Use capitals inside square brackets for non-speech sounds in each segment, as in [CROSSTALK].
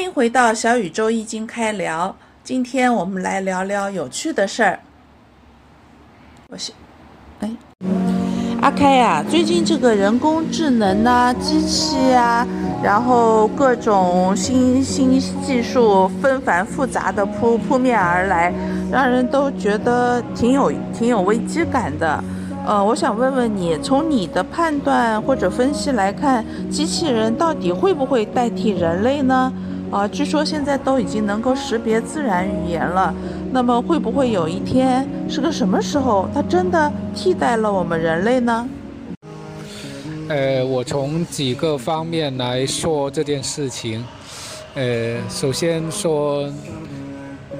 欢迎回到小宇宙易经开聊。今天我们来聊聊有趣的事儿。我是，哎，阿开呀，最近这个人工智能呐、机器啊，然后各种新新技术纷繁复杂的扑扑面而来，让人都觉得挺有挺有危机感的。呃，我想问问你，从你的判断或者分析来看，机器人到底会不会代替人类呢？啊，据说现在都已经能够识别自然语言了，那么会不会有一天是个什么时候，它真的替代了我们人类呢？呃，我从几个方面来说这件事情。呃，首先说，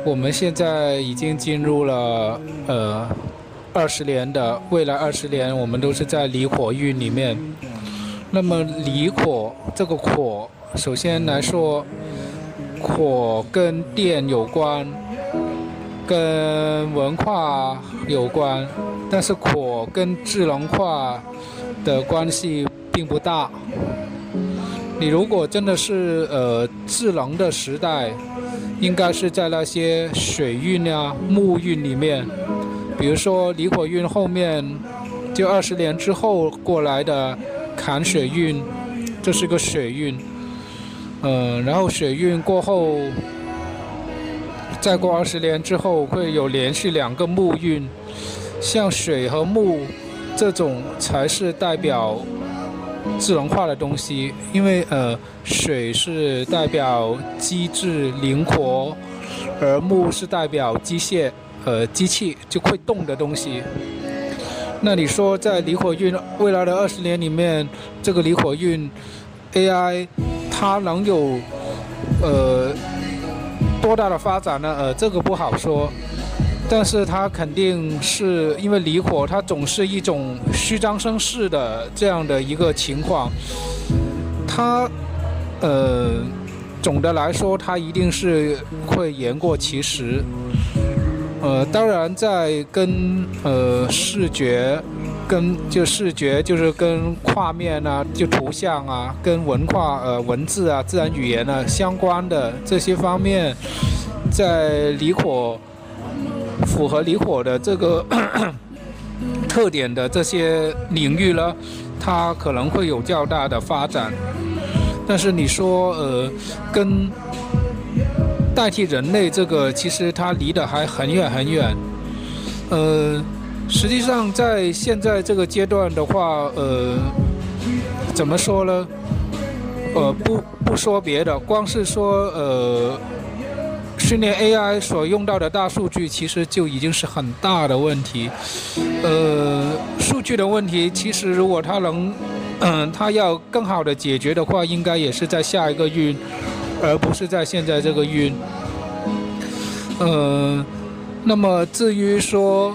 我们现在已经进入了呃。二十年的未来二十年，我们都是在离火运里面。那么离火这个火，首先来说，火跟电有关，跟文化有关，但是火跟智能化的关系并不大。你如果真的是呃智能的时代，应该是在那些水运啊、木运里面。比如说离火运后面，就二十年之后过来的坎水运，这是个水运。嗯，然后水运过后，再过二十年之后会有连续两个木运，像水和木这种才是代表智能化的东西，因为呃水是代表机智灵活，而木是代表机械。呃，机器就会动的东西。那你说，在离火运未来的二十年里面，这个离火运 AI 它能有呃多大的发展呢？呃，这个不好说。但是它肯定是因为离火，它总是一种虚张声势的这样的一个情况。它呃，总的来说，它一定是会言过其实。呃，当然，在跟呃视觉，跟就视觉就是跟画面啊，就图像啊，跟文化呃文字啊、自然语言啊相关的这些方面，在离火符合离火的这个 [COUGHS] 特点的这些领域呢，它可能会有较大的发展。但是你说呃跟。代替人类这个，其实它离得还很远很远。呃，实际上在现在这个阶段的话，呃，怎么说呢？呃，不不说别的，光是说呃，训练 AI 所用到的大数据，其实就已经是很大的问题。呃，数据的问题，其实如果它能，嗯，它要更好的解决的话，应该也是在下一个运。而不是在现在这个运，呃，那么至于说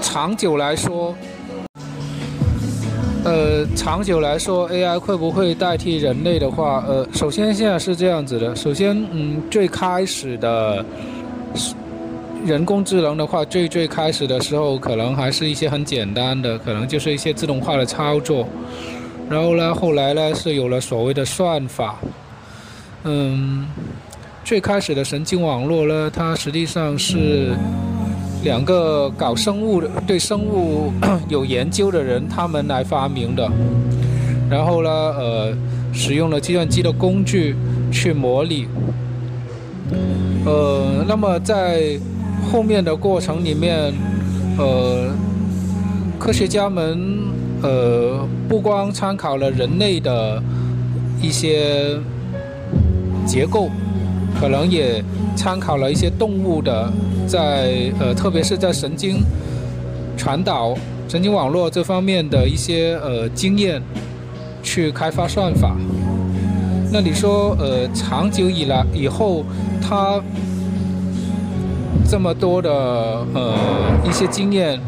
长久来说，呃，长久来说，AI 会不会代替人类的话，呃，首先现在是这样子的，首先，嗯，最开始的人工智能的话，最最开始的时候，可能还是一些很简单的，可能就是一些自动化的操作，然后呢，后来呢，是有了所谓的算法。嗯，最开始的神经网络呢，它实际上是两个搞生物的、对生物 [CLEARS THROAT] 有研究的人他们来发明的。然后呢，呃，使用了计算机的工具去模拟。呃，那么在后面的过程里面，呃，科学家们呃不光参考了人类的一些。结构可能也参考了一些动物的，在呃，特别是在神经传导、神经网络这方面的一些呃经验，去开发算法。那你说呃，长久以来以后，它这么多的呃一些经验，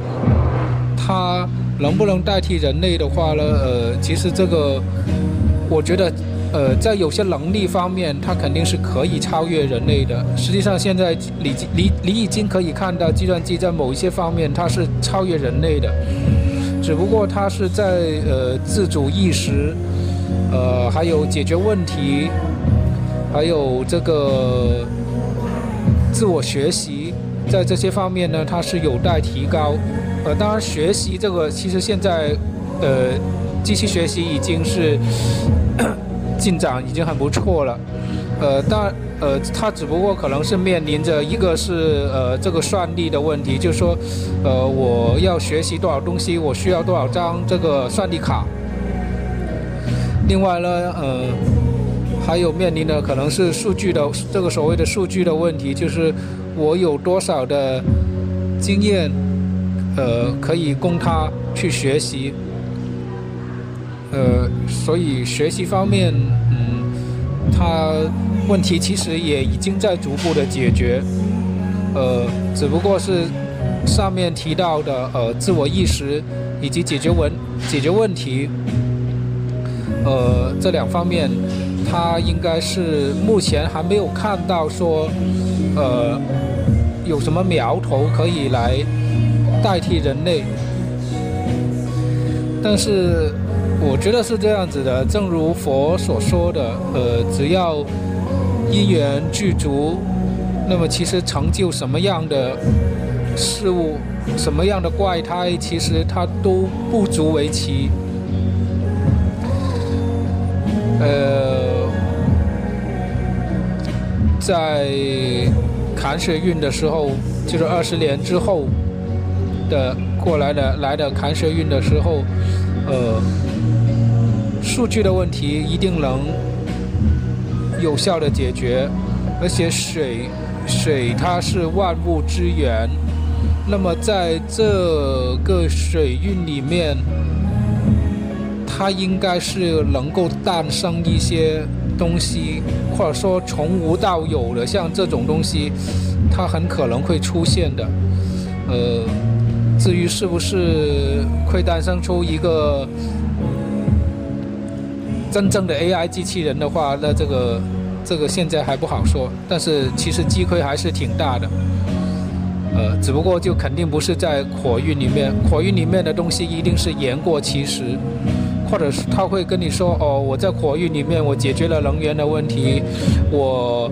它能不能代替人类的话呢？呃，其实这个我觉得。呃，在有些能力方面，它肯定是可以超越人类的。实际上，现在你你你已经可以看到，计算机在某一些方面它是超越人类的，只不过它是在呃自主意识，呃还有解决问题，还有这个自我学习，在这些方面呢，它是有待提高。呃，当然学习这个，其实现在呃，机器学习已经是进展已经很不错了。呃，但呃，它只不过可能是面临着一个是呃这个算力的问题，就是说，呃，我要学习多少东西，我需要多少张这个算力卡。另外呢，呃，还有面临的可能是数据的这个所谓的数据的问题，就是我有多少的经验，呃，可以供他去学习。呃，所以学习方面，嗯，他。问题其实也已经在逐步的解决，呃，只不过是上面提到的呃自我意识以及解决问解决问题，呃这两方面，它应该是目前还没有看到说呃有什么苗头可以来代替人类，但是我觉得是这样子的，正如佛所说的，呃只要。因缘具足，那么其实成就什么样的事物、什么样的怪胎，其实它都不足为奇。呃，在坎水运的时候，就是二十年之后的过来的来的坎水运的时候，呃，数据的问题一定能。有效的解决，而且水，水它是万物之源，那么在这个水运里面，它应该是能够诞生一些东西，或者说从无到有的，像这种东西，它很可能会出现的。呃，至于是不是会诞生出一个？真正的 AI 机器人的话，那这个这个现在还不好说。但是其实机会还是挺大的，呃，只不过就肯定不是在火运里面，火运里面的东西一定是言过其实，或者是他会跟你说，哦，我在火运里面我解决了能源的问题，我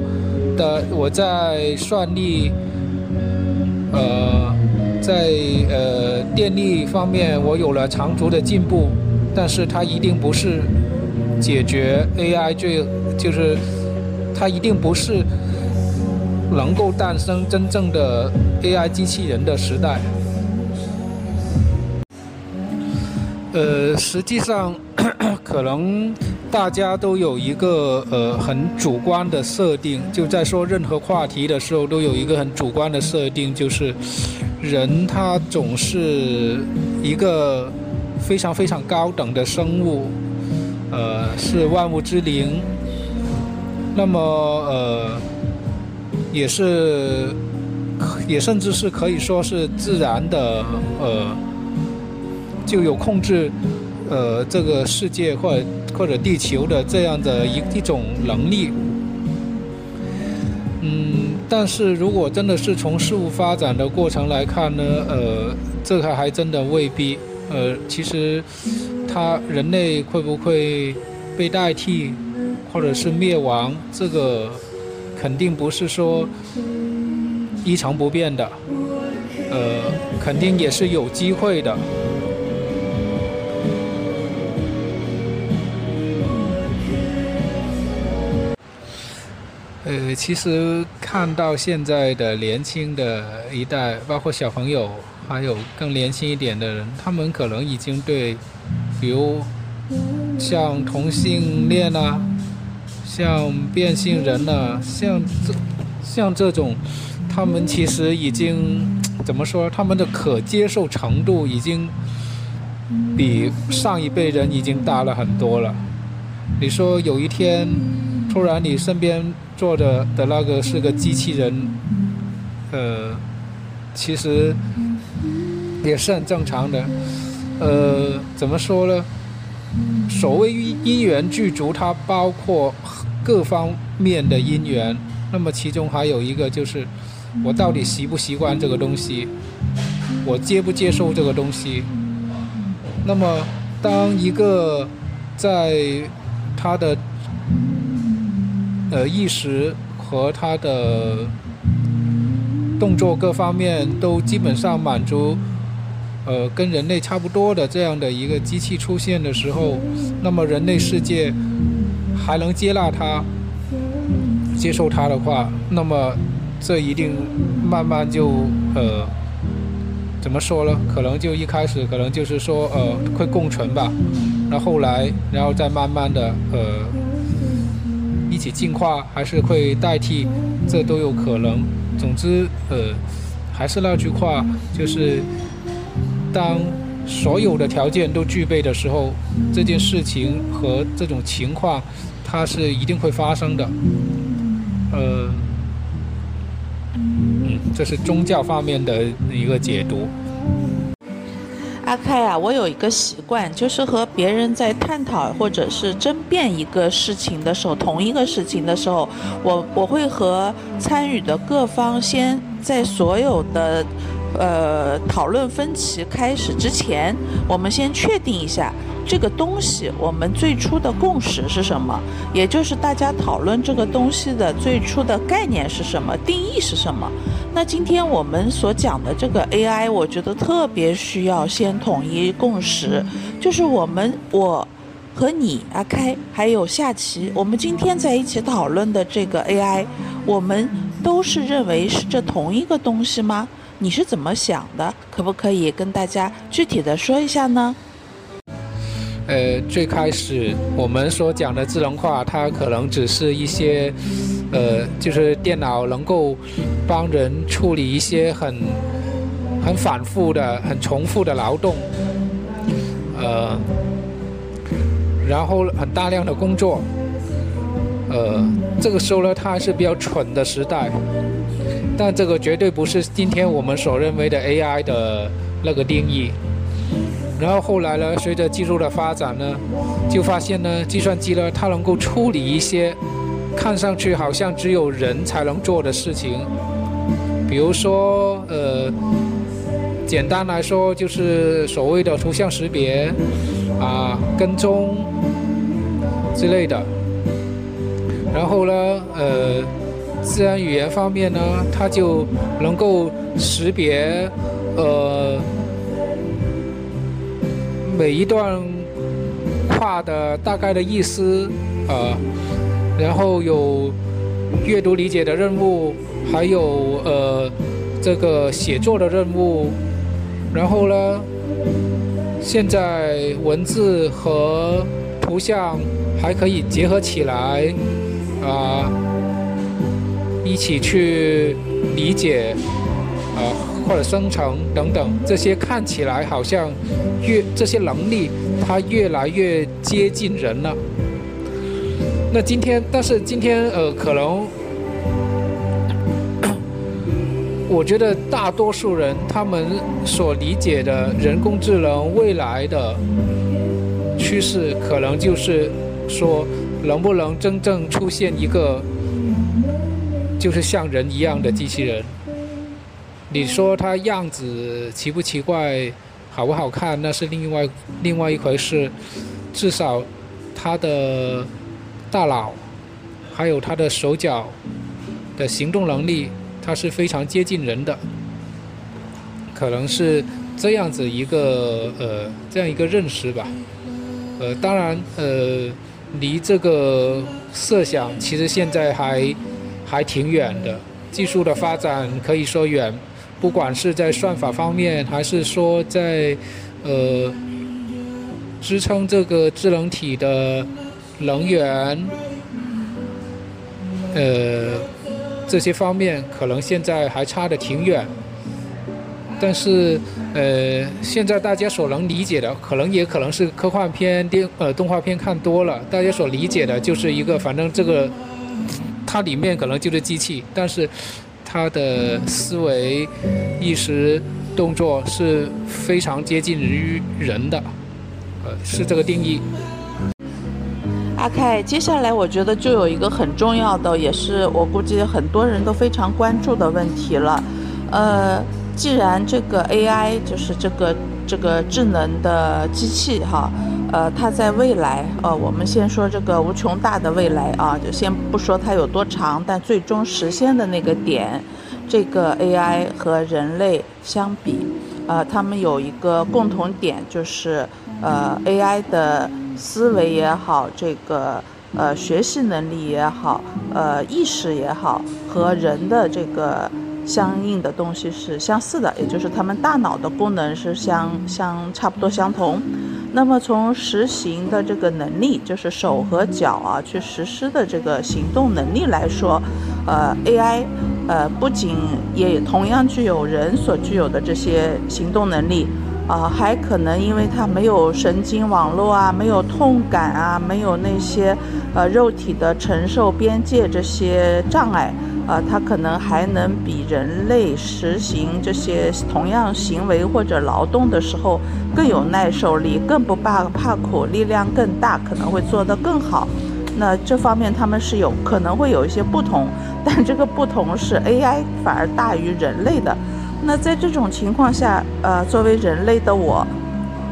的我在算力，呃，在呃电力方面我有了长足的进步，但是它一定不是。解决 AI 最就是，它一定不是能够诞生真正的 AI 机器人的时代。呃，实际上，可能大家都有一个呃很主观的设定，就在说任何话题的时候都有一个很主观的设定，就是人他总是一个非常非常高等的生物。呃，是万物之灵，那么呃，也是，也甚至是可以说是自然的，呃，就有控制，呃，这个世界或者或者地球的这样的一一种能力。嗯，但是如果真的是从事物发展的过程来看呢，呃，这个还真的未必。呃，其实。它人类会不会被代替，或者是灭亡？这个肯定不是说一成不变的，呃，肯定也是有机会的。呃，其实看到现在的年轻的一代，包括小朋友，还有更年轻一点的人，他们可能已经对。比如像同性恋啊，像变性人呐，像这像这种，他们其实已经怎么说？他们的可接受程度已经比上一辈人已经大了很多了。你说有一天突然你身边坐着的那个是个机器人，呃，其实也是很正常的。呃，怎么说呢？所谓因缘具足，它包括各方面的因缘。那么其中还有一个就是，我到底习不习惯这个东西，我接不接受这个东西。那么当一个在他的呃意识和他的动作各方面都基本上满足，呃，跟人类差不多的这样的一个机器出现的时候，那么人类世界还能接纳它、接受它的话，那么这一定慢慢就呃。怎么说呢？可能就一开始可能就是说，呃，会共存吧。那后来，然后再慢慢的，呃，一起进化，还是会代替，这都有可能。总之，呃，还是那句话，就是当所有的条件都具备的时候，这件事情和这种情况，它是一定会发生的。呃。嗯这是宗教方面的一个解读。阿开啊，我有一个习惯，就是和别人在探讨或者是争辩一个事情的时候，同一个事情的时候，我我会和参与的各方先在所有的。呃，讨论分歧开始之前，我们先确定一下这个东西，我们最初的共识是什么？也就是大家讨论这个东西的最初的概念是什么，定义是什么？那今天我们所讲的这个 AI，我觉得特别需要先统一共识，就是我们我和你阿开还有夏琪，我们今天在一起讨论的这个 AI，我们都是认为是这同一个东西吗？你是怎么想的？可不可以跟大家具体的说一下呢？呃，最开始我们所讲的智能化，它可能只是一些，呃，就是电脑能够帮人处理一些很很反复的、很重复的劳动，呃，然后很大量的工作，呃，这个时候呢，它还是比较蠢的时代。但这个绝对不是今天我们所认为的 AI 的那个定义。然后后来呢，随着技术的发展呢，就发现呢，计算机呢，它能够处理一些看上去好像只有人才能做的事情，比如说，呃，简单来说就是所谓的图像识别啊、跟踪之类的。然后呢，呃。自然语言方面呢，它就能够识别，呃，每一段话的大概的意思，呃，然后有阅读理解的任务，还有呃这个写作的任务，然后呢，现在文字和图像还可以结合起来，啊。一起去理解，啊，或者生成等等，这些看起来好像越这些能力，它越来越接近人了。那今天，但是今天，呃，可能我觉得大多数人他们所理解的人工智能未来的趋势，可能就是说，能不能真正出现一个。就是像人一样的机器人，你说它样子奇不奇怪，好不好看，那是另外另外一回事。至少它的大脑，还有它的手脚的行动能力，它是非常接近人的。可能是这样子一个呃这样一个认识吧。呃，当然呃，离这个设想其实现在还。还挺远的，技术的发展可以说远，不管是在算法方面，还是说在呃支撑这个智能体的能源，呃这些方面，可能现在还差得挺远。但是呃，现在大家所能理解的，可能也可能是科幻片、电呃动画片看多了，大家所理解的就是一个，反正这个。它里面可能就是机器，但是它的思维、意识、动作是非常接近于人的，呃，是这个定义。阿凯，接下来我觉得就有一个很重要的，也是我估计很多人都非常关注的问题了。呃，既然这个 AI 就是这个这个智能的机器哈，呃，它在未来，呃，我们先说这个无穷大的未来啊，就先不说它有多长，但最终实现的那个点，这个 AI 和人类相比，呃，他们有一个共同点，就是呃，AI 的思维也好，这个呃学习能力也好，呃意识也好，和人的这个。相应的东西是相似的，也就是他们大脑的功能是相相差不多相同。那么从实行的这个能力，就是手和脚啊去实施的这个行动能力来说，呃，AI，呃，不仅也同样具有人所具有的这些行动能力，啊，还可能因为它没有神经网络啊，没有痛感啊，没有那些呃肉体的承受边界这些障碍。呃，它可能还能比人类实行这些同样行为或者劳动的时候更有耐受力，更不怕怕苦，力量更大，可能会做得更好。那这方面他们是有可能会有一些不同，但这个不同是 AI 反而大于人类的。那在这种情况下，呃，作为人类的我，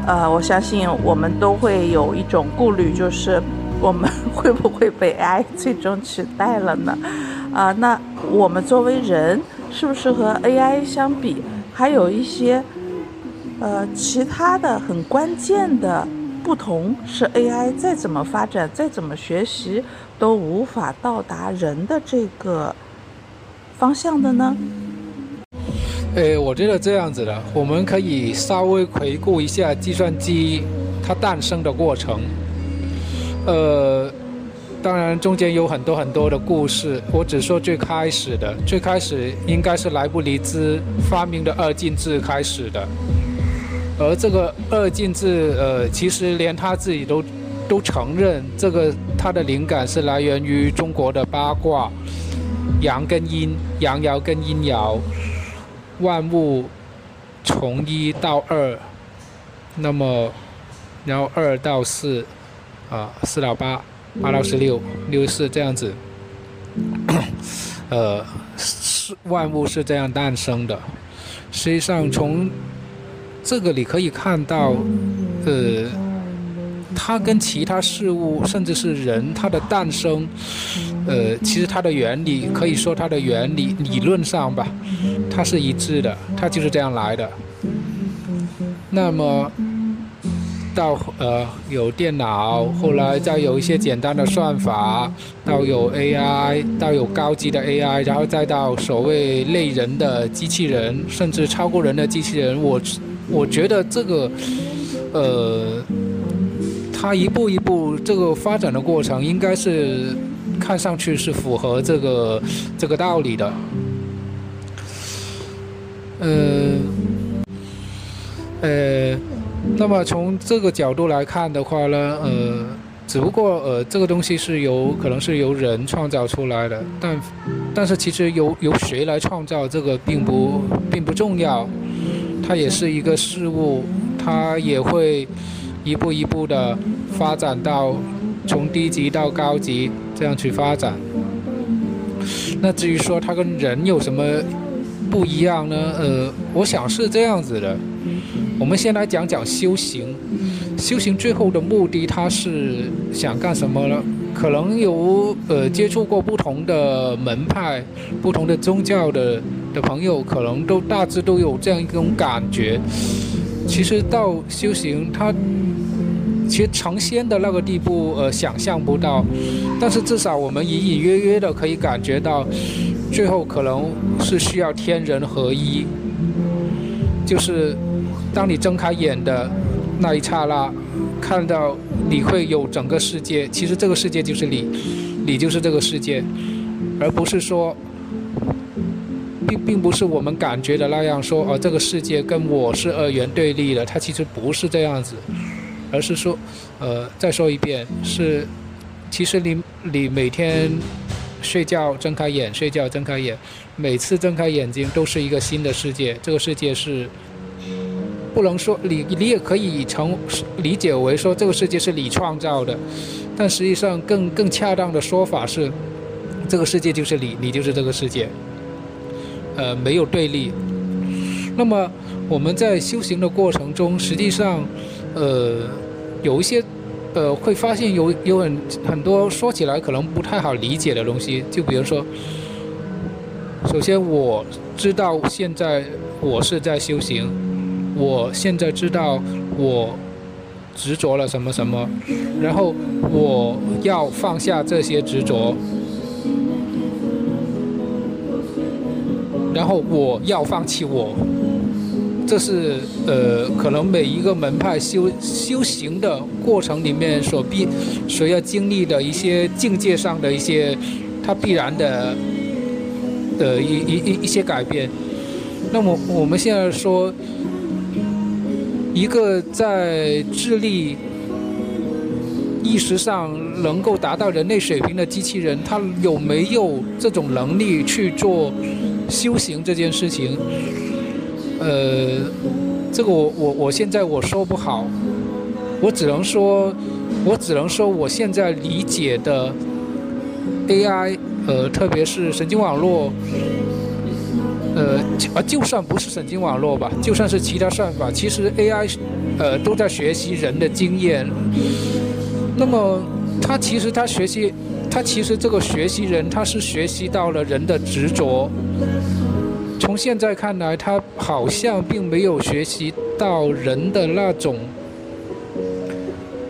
呃，我相信我们都会有一种顾虑，就是我们 [LAUGHS] 会不会被 AI 最终取代了呢？啊，那我们作为人，是不是和 AI 相比，还有一些呃其他的很关键的不同？是 AI 再怎么发展，再怎么学习，都无法到达人的这个方向的呢？诶，我觉得这样子的，我们可以稍微回顾一下计算机它诞生的过程，呃。当然，中间有很多很多的故事。我只说最开始的，最开始应该是莱布尼兹发明的二进制开始的。而这个二进制，呃，其实连他自己都都承认，这个他的灵感是来源于中国的八卦，阳跟阴，阳爻跟阴爻，万物从一到二，那么然后二到四，啊，四到八。八到十六，六十四这样子，[COUGHS] 呃，万物是这样诞生的。实际上，从这个你可以看到，呃，它跟其他事物，甚至是人，它的诞生，呃，其实它的原理，可以说它的原理理论上吧，它是一致的，它就是这样来的。那么。到呃有电脑，后来再有一些简单的算法，到有 AI，到有高级的 AI，然后再到所谓类人的机器人，甚至超过人的机器人。我我觉得这个呃，它一步一步这个发展的过程，应该是看上去是符合这个这个道理的。呃呃。那么从这个角度来看的话呢，呃，只不过呃，这个东西是由可能是由人创造出来的，但但是其实由由谁来创造这个并不并不重要，它也是一个事物，它也会一步一步的发展到从低级到高级这样去发展。那至于说它跟人有什么不一样呢？呃，我想是这样子的。我们先来讲讲修行。修行最后的目的，他是想干什么呢？可能有呃接触过不同的门派、不同的宗教的的朋友，可能都大致都有这样一种感觉。其实到修行，他其实成仙的那个地步，呃，想象不到。但是至少我们隐隐约约的可以感觉到，最后可能是需要天人合一，就是。当你睁开眼的那一刹那，看到你会有整个世界。其实这个世界就是你，你就是这个世界，而不是说，并并不是我们感觉的那样说。哦，这个世界跟我是二元对立的，它其实不是这样子，而是说，呃，再说一遍，是，其实你你每天睡觉睁开眼，睡觉睁开眼，每次睁开眼睛都是一个新的世界。这个世界是。不能说你，你也可以成理解为说这个世界是你创造的，但实际上更更恰当的说法是，这个世界就是你，你就是这个世界，呃，没有对立。那么我们在修行的过程中，实际上，呃，有一些呃会发现有有很很多说起来可能不太好理解的东西，就比如说，首先我知道现在我是在修行，我现在知道我执着了什么什么，然后我要放下这些执着。然后我要放弃我，这是呃，可能每一个门派修修行的过程里面所必所要经历的一些境界上的一些，它必然的的一一一一些改变。那么我们现在说，一个在智力、意识上能够达到人类水平的机器人，它有没有这种能力去做？修行这件事情，呃，这个我我我现在我说不好，我只能说，我只能说我现在理解的 AI，呃，特别是神经网络，呃，啊，就算不是神经网络吧，就算是其他算法，其实 AI，呃，都在学习人的经验。那么，它其实它学习。他其实这个学习人，他是学习到了人的执着。从现在看来，他好像并没有学习到人的那种，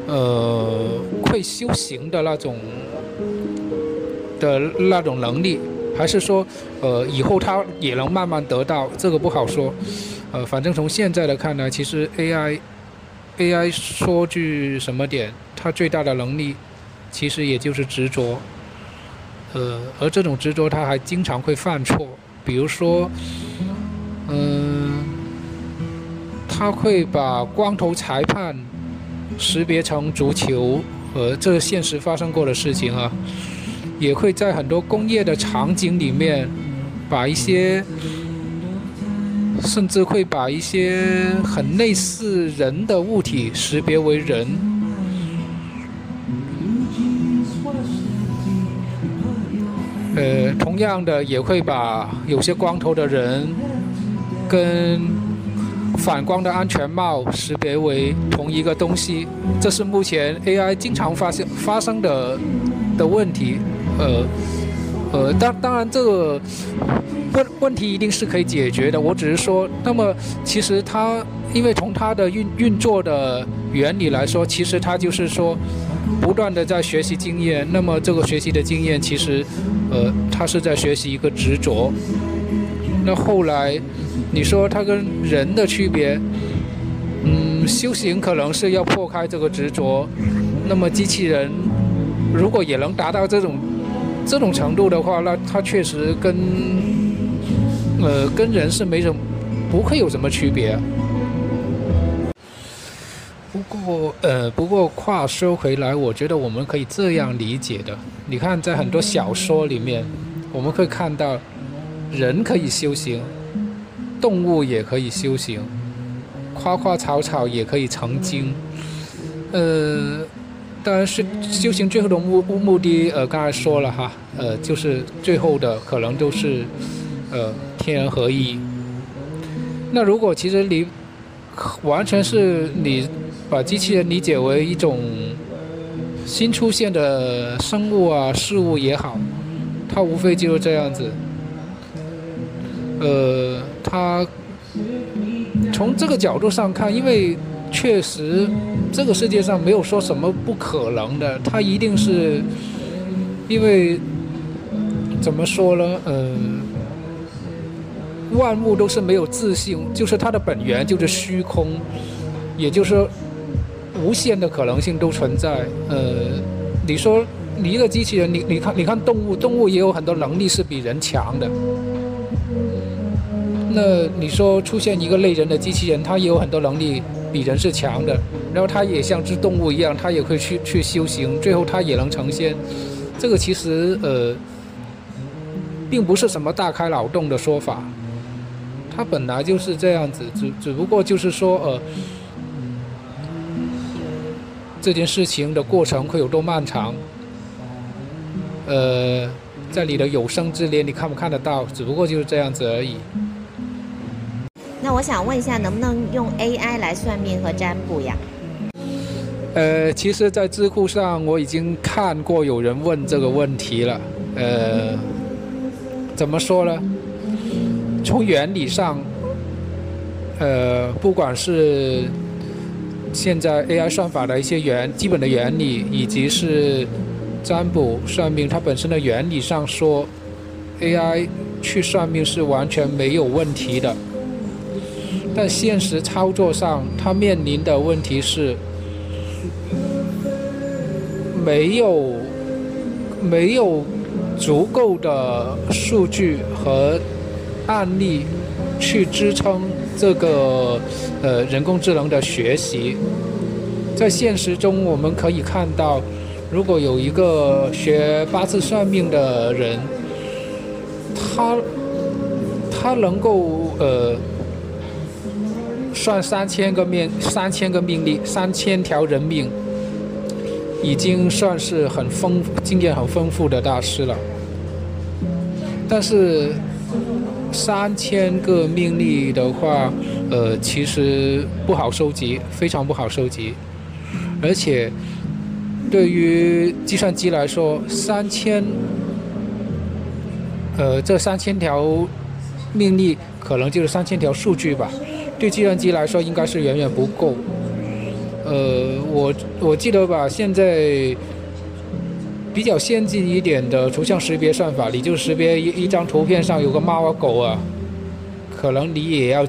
呃，会修行的那种的那种能力，还是说，呃，以后他也能慢慢得到？这个不好说。呃，反正从现在的看来，其实 AI，AI 说句什么点，它最大的能力。其实也就是执着，呃，而这种执着他还经常会犯错，比如说，嗯，他会把光头裁判识别成足球，呃，这是现实发生过的事情啊，也会在很多工业的场景里面，把一些，甚至会把一些很类似人的物体识别为人。呃，同样的也会把有些光头的人跟反光的安全帽识别为同一个东西，这是目前 AI 经常发现发生的的问题。呃，呃，当当然这个问问题一定是可以解决的。我只是说，那么其实它因为从它的运运作的原理来说，其实它就是说。不断的在学习经验，那么这个学习的经验其实，呃，他是在学习一个执着。那后来，你说他跟人的区别，嗯，修行可能是要破开这个执着。那么机器人如果也能达到这种这种程度的话，那它确实跟，呃，跟人是没什么，不会有什么区别。不过，呃，不过话说回来，我觉得我们可以这样理解的。你看，在很多小说里面，我们会看到，人可以修行，动物也可以修行，花花草草也可以成精。呃，当然是修行最后的目目的，呃，刚才说了哈，呃，就是最后的可能都是，呃，天人合一。那如果其实你完全是你。把机器人理解为一种新出现的生物啊、事物也好，它无非就是这样子。呃，它从这个角度上看，因为确实这个世界上没有说什么不可能的，它一定是因为怎么说呢？嗯，万物都是没有自信，就是它的本源就是虚空，也就是说。无限的可能性都存在。呃，你说你一个机器人，你你看你看动物，动物也有很多能力是比人强的。那你说出现一个类人的机器人，它也有很多能力比人是强的，然后他也像只动物一样，他也会去去修行，最后他也能成仙。这个其实呃，并不是什么大开脑洞的说法，他本来就是这样子，只只不过就是说呃。这件事情的过程会有多漫长？呃，在你的有生之年，你看不看得到？只不过就是这样子而已。那我想问一下，能不能用 AI 来算命和占卜呀呃，其实，在知乎上我已经看过有人问这个问题了。呃，怎么说呢？从原理上，呃，不管是现在 AI 算法的一些原基本的原理，以及是占卜算命它本身的原理上说，AI 去算命是完全没有问题的。但现实操作上，它面临的问题是。没有没有足够的数据和案例去支撑这个呃人工智能的学习。在现实中，我们可以看到，如果有一个学八字算命的人，他他能够呃算三千个命三千个命例三千条人命。已经算是很丰经验很丰富的大师了，但是三千个命例的话，呃，其实不好收集，非常不好收集，而且对于计算机来说，三千，呃，这三千条命例可能就是三千条数据吧，对计算机来说应该是远远不够。呃，我我记得吧，现在比较先进一点的图像识别算法，你就识别一一张图片上有个猫啊狗啊，可能你也要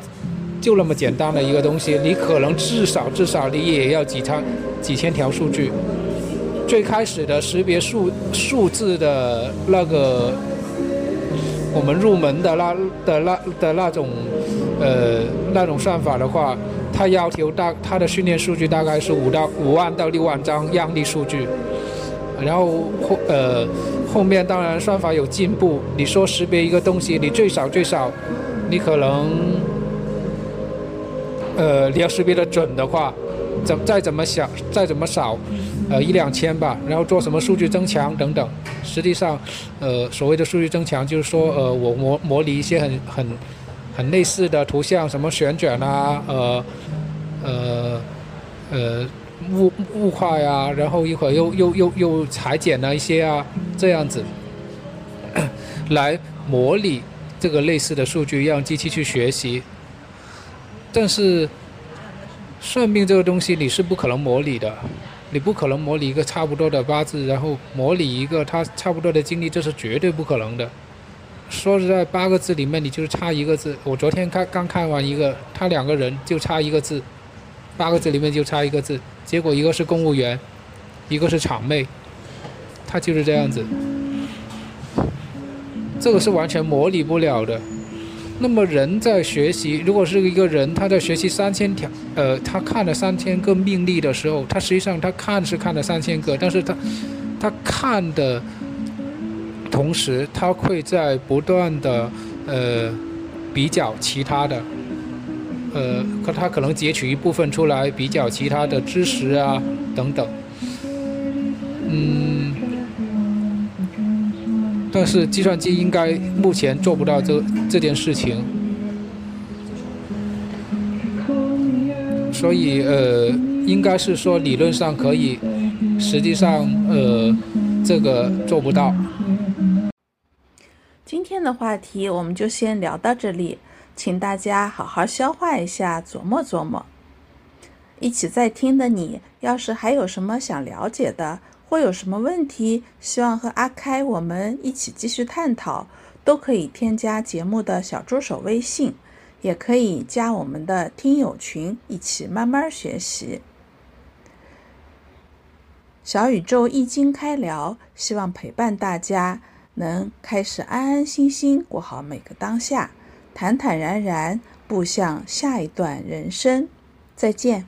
就那么简单的一个东西，你可能至少至少你也要几千几千条数据。最开始的识别数数字的那个，我们入门的那的那的那种呃那种算法的话。它要求大，它的训练数据大概是五到五万到六万张样例数据，然后后呃后面当然算法有进步。你说识别一个东西，你最少最少，你可能呃你要识别的准的话，怎再怎么小再怎么少，呃一两千吧。然后做什么数据增强等等。实际上，呃所谓的数据增强就是说呃我模模拟一些很很。很类似的图像，什么旋转啊，呃，呃，呃，雾雾化呀，然后一会儿又又又又裁剪了一些啊，这样子，[COUGHS] 来模拟这个类似的数据，让机器去学习。但是，算命这个东西你是不可能模拟的，你不可能模拟一个差不多的八字，然后模拟一个它差不多的经历，这是绝对不可能的。说实在，八个字里面你就是差一个字。我昨天看刚看完一个，他两个人就差一个字，八个字里面就差一个字。结果一个是公务员，一个是厂妹，他就是这样子。这个是完全模拟不了的。那么人在学习，如果是一个人他在学习三千条，呃，他看了三千个命例的时候，他实际上他看是看了三千个，但是他他看的。同时，他会在不断的呃比较其他的，呃，可他可能截取一部分出来比较其他的知识啊等等，嗯，但是计算机应该目前做不到这这件事情，所以呃，应该是说理论上可以，实际上呃这个做不到。今天的话题我们就先聊到这里，请大家好好消化一下，琢磨琢磨。一起在听的你，要是还有什么想了解的，或有什么问题，希望和阿开我们一起继续探讨，都可以添加节目的小助手微信，也可以加我们的听友群，一起慢慢学习。小宇宙易经开聊，希望陪伴大家。能开始安安心心过好每个当下，坦坦然然步向下一段人生。再见。